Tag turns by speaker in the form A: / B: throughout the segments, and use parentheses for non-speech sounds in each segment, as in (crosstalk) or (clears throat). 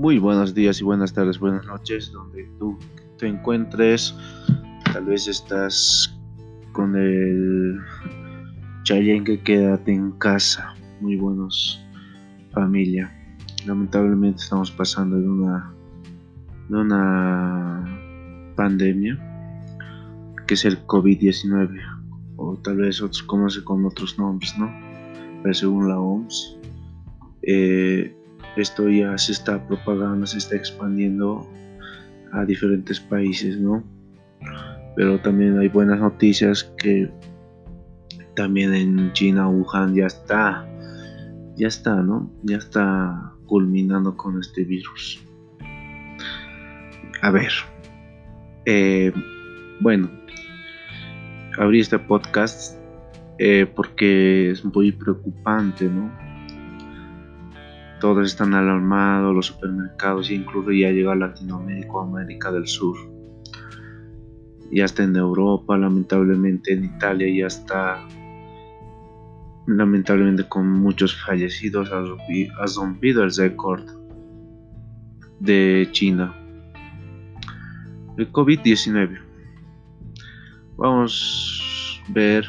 A: Muy buenos días y buenas tardes, buenas noches, donde tú te encuentres. Tal vez estás con el que quédate en casa. Muy buenos familia. Lamentablemente estamos pasando de una de una pandemia que es el COVID-19 o tal vez otros conoce con otros nombres, ¿no? Pero según la OMS eh, esto ya se está propagando, se está expandiendo a diferentes países, ¿no? Pero también hay buenas noticias que también en China, Wuhan ya está, ya está, ¿no? Ya está culminando con este virus. A ver, eh, bueno, abrí este podcast eh, porque es muy preocupante, ¿no? Todos están alarmados, los supermercados, incluso ya llegó a Latinoamérica o América del Sur. Ya está en Europa, lamentablemente en Italia ya está, lamentablemente con muchos fallecidos, ha rompido el récord de China. El COVID-19. Vamos a ver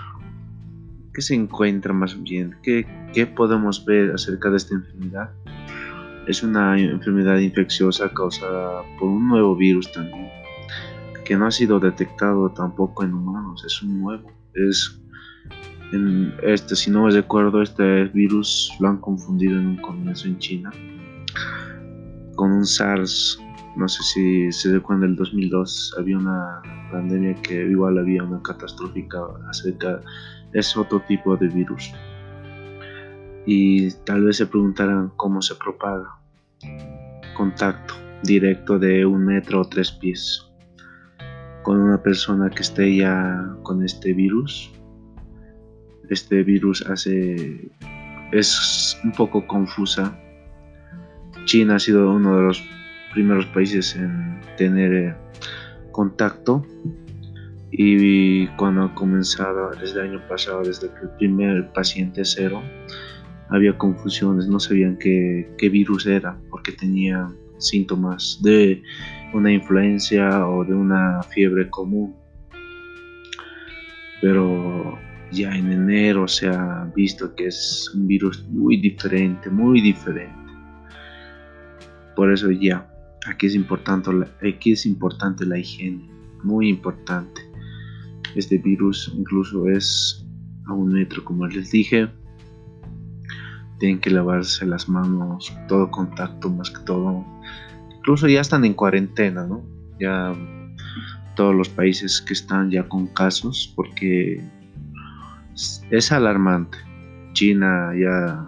A: qué se encuentra más bien, qué, qué podemos ver acerca de esta enfermedad es una enfermedad infecciosa causada por un nuevo virus también, que no ha sido detectado tampoco en humanos, es un nuevo. Es en este, si no me recuerdo, este virus lo han confundido en un comienzo en China con un SARS. No sé si se recuerda el 2002 había una pandemia que igual había una catastrófica acerca es otro tipo de virus y tal vez se preguntarán cómo se propaga. Contacto directo de un metro o tres pies con una persona que esté ya con este virus. Este virus hace es un poco confusa. China ha sido uno de los primeros países en tener eh, contacto y cuando ha comenzado desde el año pasado, desde que el primer paciente cero, había confusiones, no sabían qué, virus era porque tenía síntomas de una influencia o de una fiebre común. Pero ya en enero se ha visto que es un virus muy diferente, muy diferente. Por eso ya, aquí es importante, aquí es importante la higiene, muy importante. Este virus incluso es a un metro, como les dije, tienen que lavarse las manos, todo contacto más que todo. Incluso ya están en cuarentena, ¿no? Ya todos los países que están ya con casos, porque es alarmante. China ya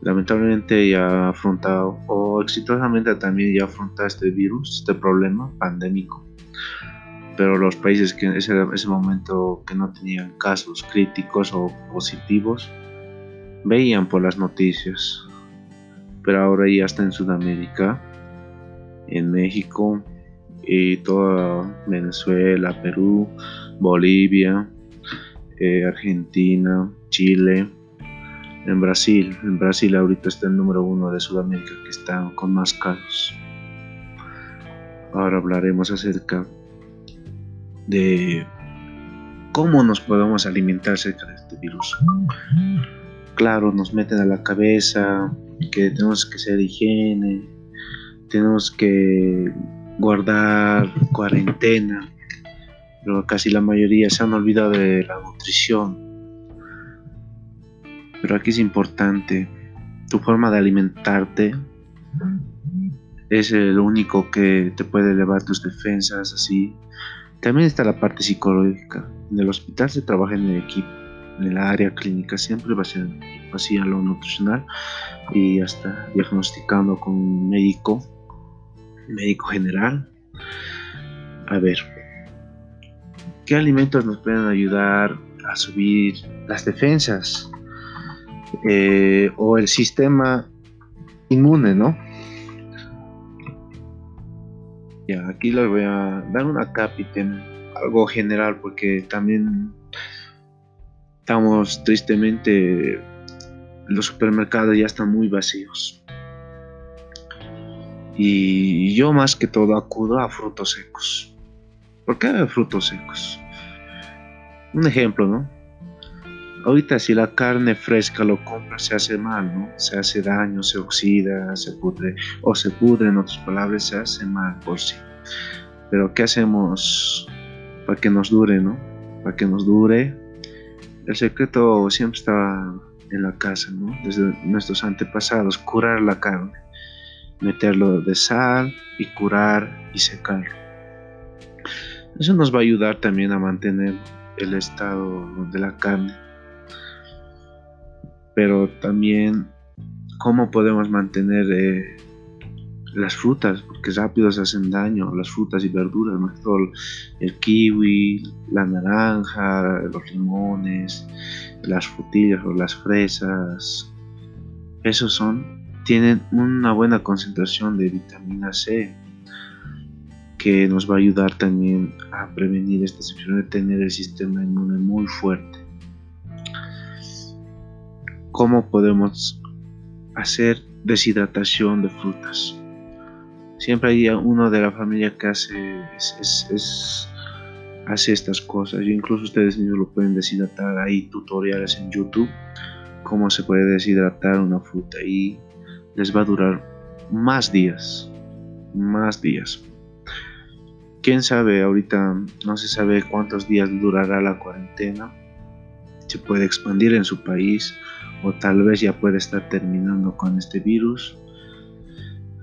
A: lamentablemente ya ha afrontado o exitosamente también ya afronta este virus, este problema pandémico. Pero los países que en ese, ese momento que no tenían casos críticos o positivos, veían por las noticias. Pero ahora ya está en Sudamérica, en México y toda Venezuela, Perú, Bolivia, eh, Argentina, Chile, en Brasil. En Brasil ahorita está el número uno de Sudamérica que está con más casos. Ahora hablaremos acerca de cómo nos podemos alimentar acerca de este virus claro, nos meten a la cabeza que tenemos que ser higiene, tenemos que guardar cuarentena, pero casi la mayoría se han olvidado de la nutrición. Pero aquí es importante, tu forma de alimentarte es lo único que te puede elevar tus defensas, así. También está la parte psicológica. En el hospital se trabaja en el equipo en la área clínica siempre va a ser así a lo nutricional y hasta diagnosticando con un médico, médico general. A ver, ¿qué alimentos nos pueden ayudar a subir las defensas eh, o el sistema inmune, no? Ya, aquí les voy a dar una capiten, algo general, porque también estamos tristemente, los supermercados ya están muy vacíos. Y yo más que todo acudo a frutos secos. ¿Por qué frutos secos? Un ejemplo, ¿no? Ahorita si la carne fresca lo compra se hace mal, ¿no? Se hace daño, se oxida, se pudre, o se pudre, en otras palabras, se hace mal por sí. Pero ¿qué hacemos para que nos dure, ¿no? Para que nos dure. El secreto siempre estaba en la casa, ¿no? Desde nuestros antepasados, curar la carne, meterlo de sal y curar y secarlo. Eso nos va a ayudar también a mantener el estado de la carne. Pero también cómo podemos mantener eh, las frutas, porque rápido se hacen daño, las frutas y verduras, más todo el kiwi, la naranja, los limones, las frutillas o las fresas, esos son, tienen una buena concentración de vitamina C que nos va a ayudar también a prevenir estas enfermedades, tener el sistema inmune muy fuerte. ¿Cómo podemos hacer deshidratación de frutas? Siempre hay uno de la familia que hace, hace estas cosas. incluso ustedes mismos lo pueden deshidratar. Hay tutoriales en YouTube cómo se puede deshidratar una fruta y les va a durar más días. Más días. Quién sabe, ahorita no se sabe cuántos días durará la cuarentena. Se puede expandir en su país o tal vez ya puede estar terminando con este virus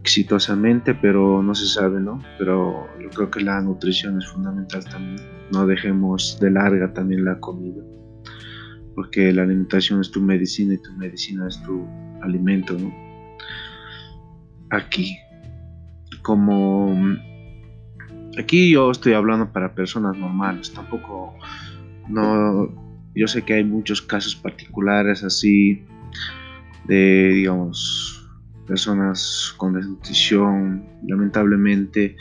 A: exitosamente, pero no se sabe, ¿no? Pero yo creo que la nutrición es fundamental también. No dejemos de larga también la comida, porque la alimentación es tu medicina y tu medicina es tu alimento, ¿no? Aquí, como aquí yo estoy hablando para personas normales, tampoco no yo sé que hay muchos casos particulares así de digamos personas con desnutrición. Lamentablemente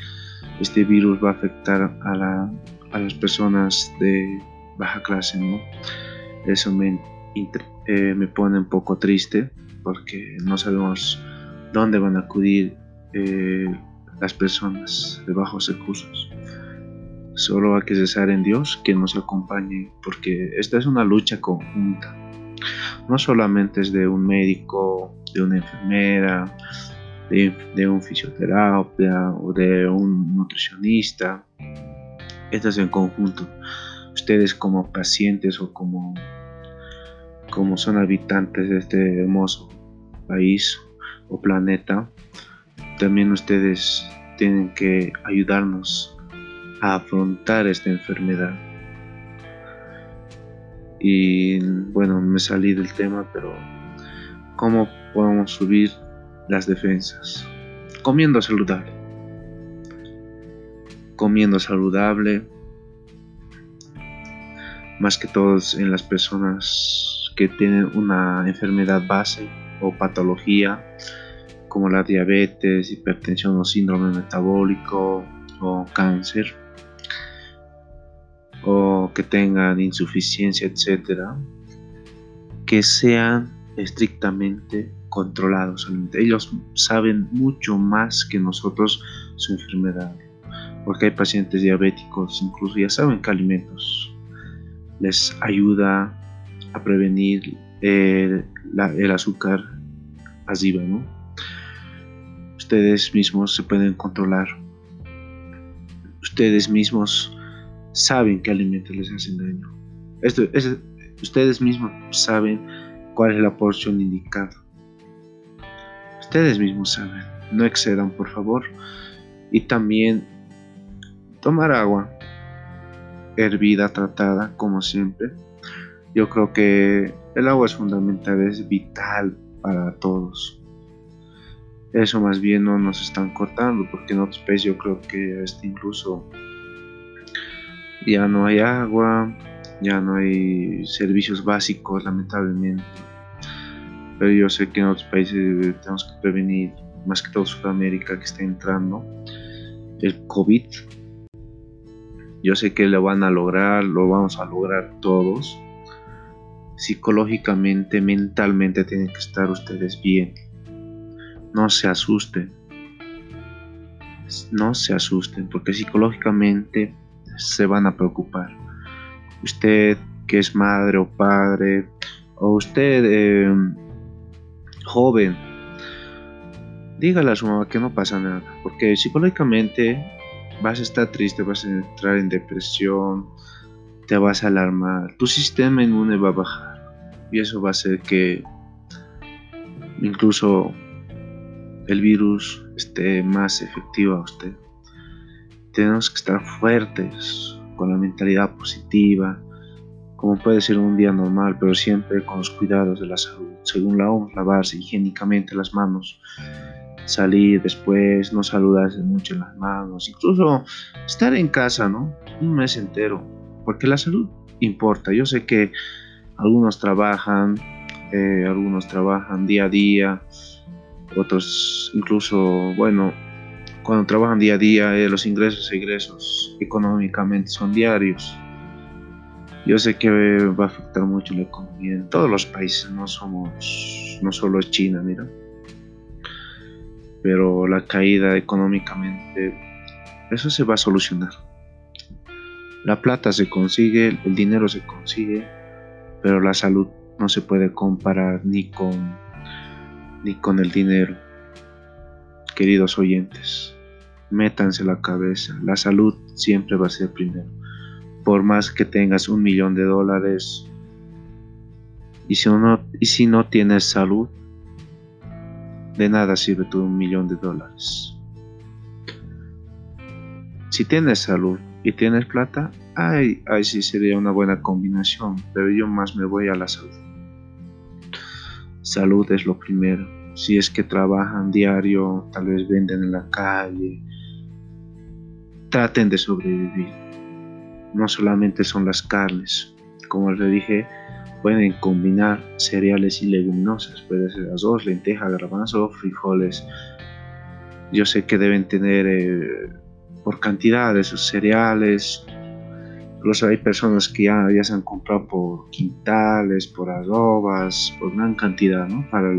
A: este virus va a afectar a, las personas de baja clase. Eso me, eh, me pone un poco triste porque no sabemos dónde van a acudir eh, las personas de bajos recursos. Solo hay que cesar en Dios que nos acompañe porque esta es una lucha conjunta. No solamente es de un médico de una enfermera, de, un fisioterapeuta o de un nutricionista. Esto es en conjunto. Ustedes como pacientes o como, como son habitantes de este hermoso país o planeta, también ustedes tienen que ayudarnos a afrontar esta enfermedad. Y bueno, me salí del tema, pero ¿cómo podemos subir las defensas. Comiendo saludable. Comiendo saludable. Más que todos en las personas que tienen una enfermedad base o patología como la diabetes, hipertensión o síndrome metabólico o cáncer que tengan insuficiencia, etcétera, que sean estrictamente controlados. Ellos saben mucho más que nosotros su enfermedad, porque hay pacientes diabéticos, incluso ya saben que alimentos les ayuda a prevenir el, el azúcar pasiva, ¿no? Ustedes mismos se pueden controlar. Ustedes mismos saben qué alimentos les hacen daño. Esto, es, ustedes mismos saben cuál es la porción indicada. Ustedes mismos saben, no excedan por favor. Y también tomar agua hervida, tratada, como siempre. Yo creo que el agua es fundamental, es vital para todos. Eso más bien no nos están cortando, porque en otros países yo creo que este incluso ya no hay agua, ya no hay servicios básicos, lamentablemente pero yo sé que en otros países tenemos que prevenir, más que todo Sudamérica que está entrando, el COVID. Yo sé que lo van a lograr, lo vamos a lograr todos. Psicológicamente, mentalmente tienen que estar ustedes bien. No se asusten. no se asusten porque psicológicamente se van a preocupar. Usted que es madre o padre, o usted eh, joven, dígale a su mamá que no pasa nada, porque psicológicamente vas a estar triste, vas a entrar en depresión, te vas a alarmar, tu sistema inmune va a bajar y eso va a hacer que incluso el virus esté más efectivo a usted. Tenemos que estar fuertes, con la mentalidad positiva, como puede ser un día normal, pero siempre con los cuidados de la salud. Según la OMS, lavarse higiénicamente las manos, salir después, no saludarse mucho en las manos, incluso estar en casa, ¿no? Un mes entero, porque la salud importa. Yo sé que algunos trabajan, eh, algunos trabajan día a día, otros incluso, bueno, cuando trabajan día a día, eh, los ingresos e ingresos económicamente son diarios. Yo sé que va a afectar mucho la economía en todos los países, no somos, no solo China, mira. Pero la caída económicamente, eso se va a solucionar. La plata se consigue, el dinero se consigue, pero la salud no se puede comparar ni con ni con el dinero. Queridos oyentes, métanse la cabeza, la salud siempre va a ser primero. Por más que tengas un millón de dólares y si no, y si no tienes salud, de nada sirve tu un millón de dólares. Si tienes salud y tienes plata, ay, ay sí sería una buena combinación, pero yo más me voy a la salud. Salud es lo primero. Si es que trabajan diario, tal vez venden en la calle, traten de sobrevivir. No solamente son las carnes, como les dije, pueden combinar cereales y leguminosas, puede ser arroz, lenteja, garbanzo, frijoles. Yo sé que deben tener eh, por cantidad de esos cereales, Incluso hay personas que ya, ya se han comprado por quintales, por arrobas, por gran cantidad, ¿no? Para,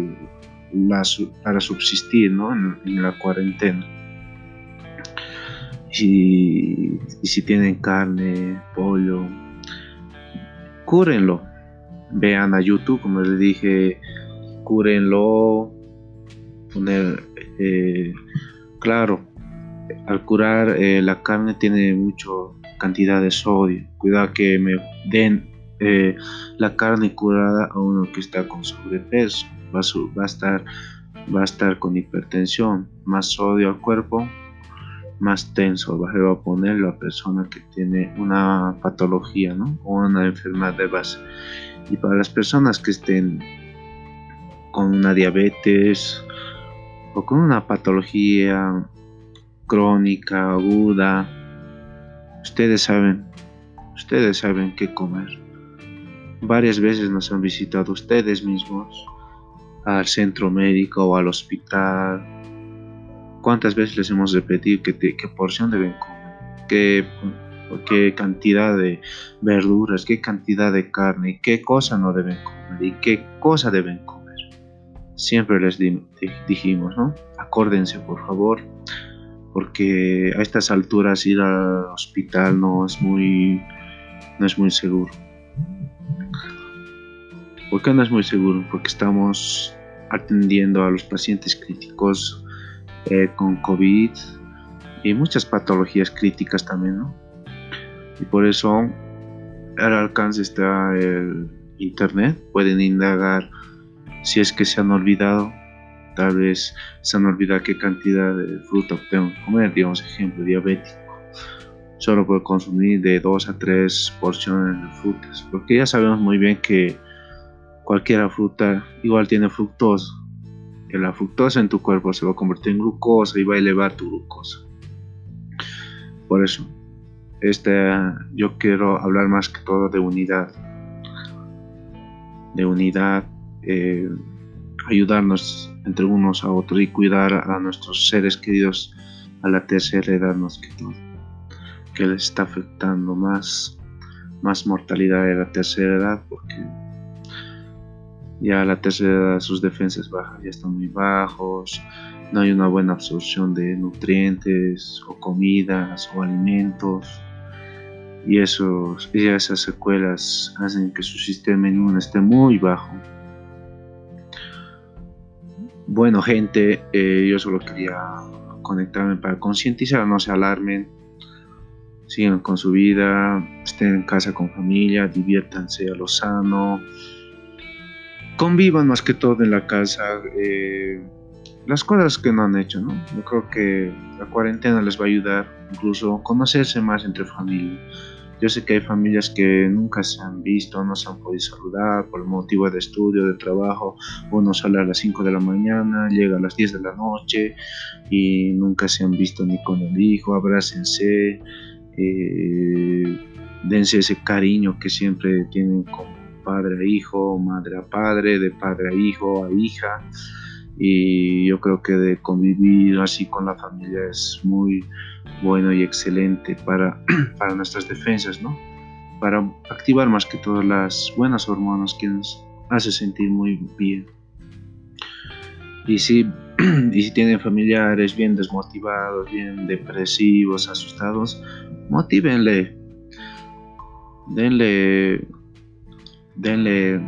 A: para subsistir, ¿no? En, la cuarentena. Y, si tienen carne, pollo, cúrenlo. Vean a YouTube, como les dije, cúrenlo. Poner, eh, claro, al curar eh, la carne tiene mucho cantidad de sodio. Cuidado que me den eh, la carne curada a uno que está con sobrepeso. Va a, va a, estar, va a estar con hipertensión, más sodio al cuerpo, más tenso va a poner la persona que tiene una patología ¿no? o una enfermedad de base. Y para las personas que estén con una diabetes o con una patología crónica, aguda, Ustedes saben, ustedes saben qué comer. Varias veces nos han visitado ustedes mismos al centro médico o al hospital. ¿Cuántas veces les hemos repetido qué, porción deben comer? ¿Qué, qué cantidad de verduras, qué cantidad de carne, qué cosa no deben comer y qué cosa deben comer? Siempre les dijimos, ¿no? Acórdense, por favor, porque a estas alturas ir al hospital no es muy, no es muy seguro. ¿Por qué no es muy seguro? Porque estamos atendiendo a los pacientes críticos eh, con COVID y muchas patologías críticas también, ¿no? Y por eso al alcance está el internet, pueden indagar si es que se han olvidado tal vez se han olvidado qué cantidad de fruta tengo que comer, digamos ejemplo, diabético. Solo puedo consumir de 2 a 3 porciones de frutas, porque ya sabemos muy bien que cualquier fruta igual tiene fructosa. La fructosa en tu cuerpo se va a convertir en glucosa y va a elevar tu glucosa. Por eso, este, yo quiero hablar más que todo de unidad. De unidad, eh, ayudarnos entre unos a otros y cuidar a nuestros seres queridos a la tercera edad más que todo, que les está afectando más, más mortalidad de la tercera edad porque ya la tercera edad sus defensas bajas ya están muy bajos, no hay una buena absorción de nutrientes o comidas o alimentos y, esos, y esas secuelas hacen que su sistema inmune esté muy bajo. Bueno gente, eh, yo solo quería conectarme para concientizar, no se alarmen, sigan con su vida, estén en casa con familia, diviértanse a lo sano, convivan más que todo en la casa. Eh, las cosas que no han hecho, ¿no? Yo creo que la cuarentena les va a ayudar incluso a conocerse más entre familia. Yo sé que hay familias que nunca se han visto, no se han podido saludar por motivo de estudio, de trabajo. Uno sale a las 5 de la mañana, llega a las 10 de la noche y nunca se han visto ni con el hijo. Abrácense, eh, dense ese cariño que siempre tienen padre a hijo, madre a padre, de padre a hijo, a hija y yo creo que de convivir así con la familia es muy bueno y excelente para, (clears throat) para nuestras defensas, ¿no? Para activar más que todas las buenas hormonas que nos hace sentir muy bien. Y si, (clears throat) y si tienen familiares bien desmotivados, bien depresivos, asustados, motívenle. Denle, denle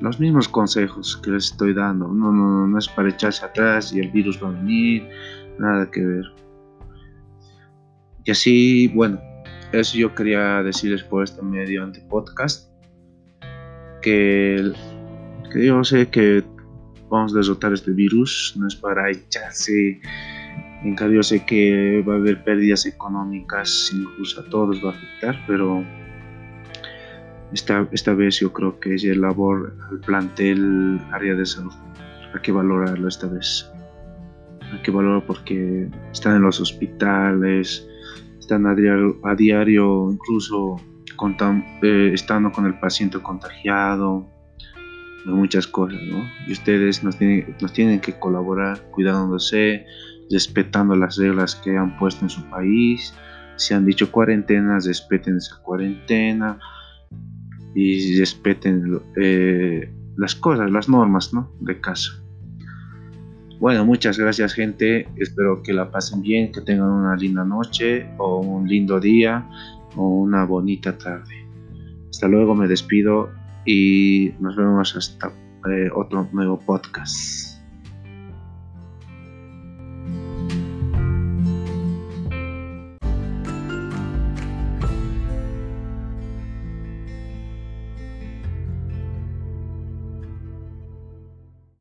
A: los mismos consejos que les estoy dando. No, no, no es para echarse atrás y el virus va a venir, nada que ver. Y así, bueno, eso yo quería decirles por este medio ante podcast. Que, que yo sé que vamos a derrotar este virus, no es para echarse. En cambio, sé que va a haber pérdidas económicas, incluso a todos va a afectar, pero esta, esta vez yo creo que es el labor al plantel área de salud. Hay que valorarlo esta vez. Hay que valorarlo porque están en los hospitales, están a diario, incluso eh, estando con el paciente contagiado, muchas cosas, ¿no? Y ustedes nos tienen, nos tienen que colaborar cuidándose, respetando las reglas que han puesto en su país. Si han dicho cuarentenas, respeten esa cuarentena y respeten eh, las cosas, las normas ¿no? de casa. Bueno, muchas gracias gente, espero que la pasen bien, que tengan una linda noche o un lindo día o una bonita tarde. Hasta luego, me despido y nos vemos hasta eh, otro nuevo podcast.